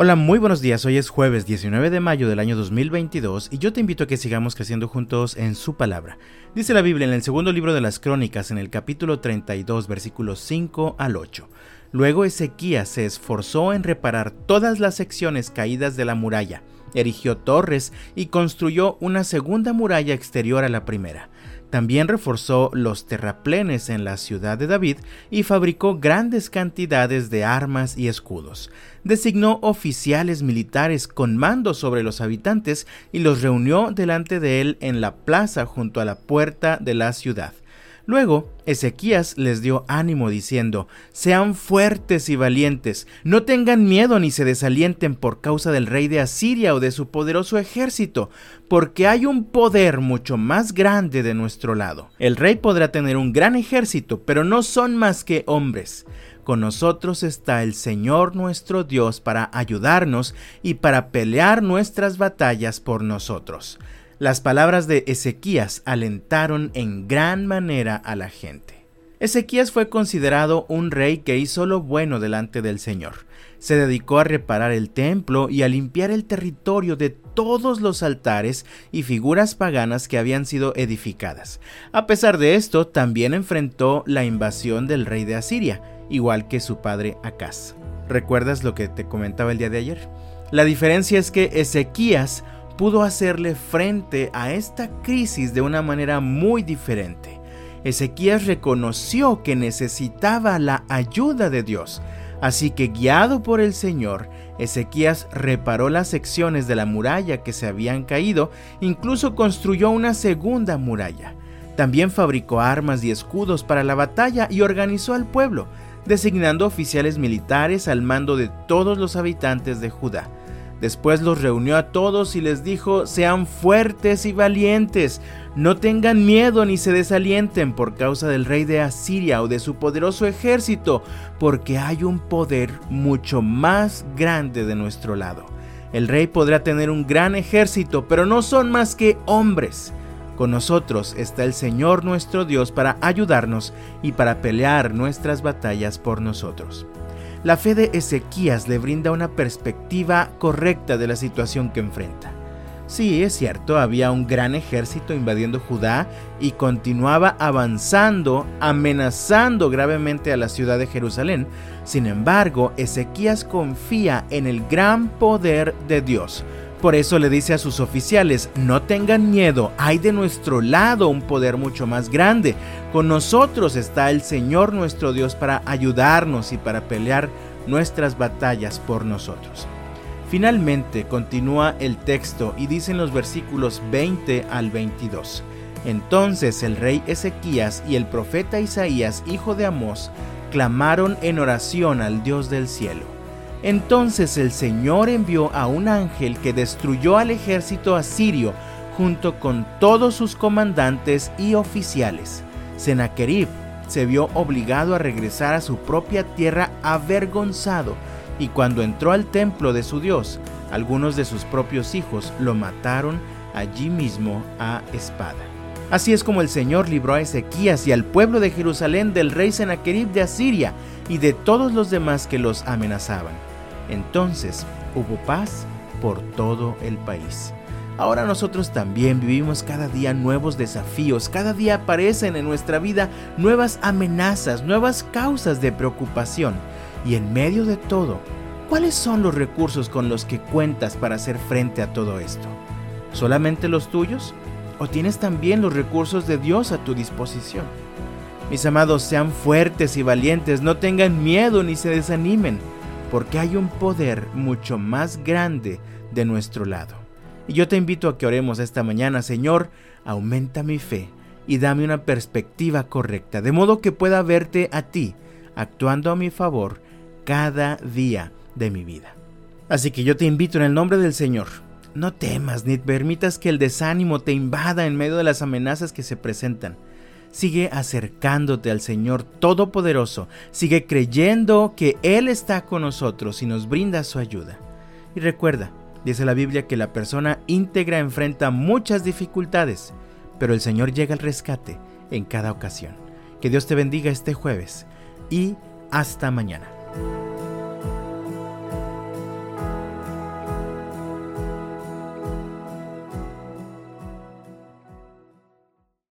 Hola, muy buenos días. Hoy es jueves 19 de mayo del año 2022 y yo te invito a que sigamos creciendo juntos en su palabra. Dice la Biblia en el segundo libro de las Crónicas, en el capítulo 32, versículos 5 al 8. Luego Ezequías se esforzó en reparar todas las secciones caídas de la muralla, erigió torres y construyó una segunda muralla exterior a la primera. También reforzó los terraplenes en la ciudad de David y fabricó grandes cantidades de armas y escudos. Designó oficiales militares con mando sobre los habitantes y los reunió delante de él en la plaza junto a la puerta de la ciudad. Luego, Ezequías les dio ánimo diciendo, Sean fuertes y valientes, no tengan miedo ni se desalienten por causa del rey de Asiria o de su poderoso ejército, porque hay un poder mucho más grande de nuestro lado. El rey podrá tener un gran ejército, pero no son más que hombres. Con nosotros está el Señor nuestro Dios para ayudarnos y para pelear nuestras batallas por nosotros. Las palabras de Ezequías alentaron en gran manera a la gente. Ezequías fue considerado un rey que hizo lo bueno delante del Señor. Se dedicó a reparar el templo y a limpiar el territorio de todos los altares y figuras paganas que habían sido edificadas. A pesar de esto, también enfrentó la invasión del rey de Asiria, igual que su padre Acaz. ¿Recuerdas lo que te comentaba el día de ayer? La diferencia es que Ezequías pudo hacerle frente a esta crisis de una manera muy diferente. Ezequías reconoció que necesitaba la ayuda de Dios, así que guiado por el Señor, Ezequías reparó las secciones de la muralla que se habían caído, incluso construyó una segunda muralla. También fabricó armas y escudos para la batalla y organizó al pueblo, designando oficiales militares al mando de todos los habitantes de Judá. Después los reunió a todos y les dijo, sean fuertes y valientes, no tengan miedo ni se desalienten por causa del rey de Asiria o de su poderoso ejército, porque hay un poder mucho más grande de nuestro lado. El rey podrá tener un gran ejército, pero no son más que hombres. Con nosotros está el Señor nuestro Dios para ayudarnos y para pelear nuestras batallas por nosotros. La fe de Ezequías le brinda una perspectiva correcta de la situación que enfrenta. Sí, es cierto, había un gran ejército invadiendo Judá y continuaba avanzando, amenazando gravemente a la ciudad de Jerusalén. Sin embargo, Ezequías confía en el gran poder de Dios, por eso le dice a sus oficiales, no tengan miedo, hay de nuestro lado un poder mucho más grande. Con nosotros está el Señor nuestro Dios para ayudarnos y para pelear nuestras batallas por nosotros. Finalmente continúa el texto y dice en los versículos 20 al 22. Entonces el rey Ezequías y el profeta Isaías, hijo de Amós, clamaron en oración al Dios del cielo entonces el Señor envió a un ángel que destruyó al ejército asirio junto con todos sus comandantes y oficiales. Sennacherib se vio obligado a regresar a su propia tierra avergonzado y cuando entró al templo de su Dios, algunos de sus propios hijos lo mataron allí mismo a espada. Así es como el Señor libró a Ezequías y al pueblo de Jerusalén del rey Sennacherib de Asiria y de todos los demás que los amenazaban. Entonces hubo paz por todo el país. Ahora nosotros también vivimos cada día nuevos desafíos, cada día aparecen en nuestra vida nuevas amenazas, nuevas causas de preocupación. Y en medio de todo, ¿cuáles son los recursos con los que cuentas para hacer frente a todo esto? ¿Solamente los tuyos? ¿O tienes también los recursos de Dios a tu disposición? Mis amados, sean fuertes y valientes, no tengan miedo ni se desanimen porque hay un poder mucho más grande de nuestro lado. Y yo te invito a que oremos esta mañana, Señor, aumenta mi fe y dame una perspectiva correcta, de modo que pueda verte a ti actuando a mi favor cada día de mi vida. Así que yo te invito en el nombre del Señor, no temas ni permitas que el desánimo te invada en medio de las amenazas que se presentan. Sigue acercándote al Señor Todopoderoso. Sigue creyendo que Él está con nosotros y nos brinda su ayuda. Y recuerda, dice la Biblia que la persona íntegra enfrenta muchas dificultades, pero el Señor llega al rescate en cada ocasión. Que Dios te bendiga este jueves y hasta mañana.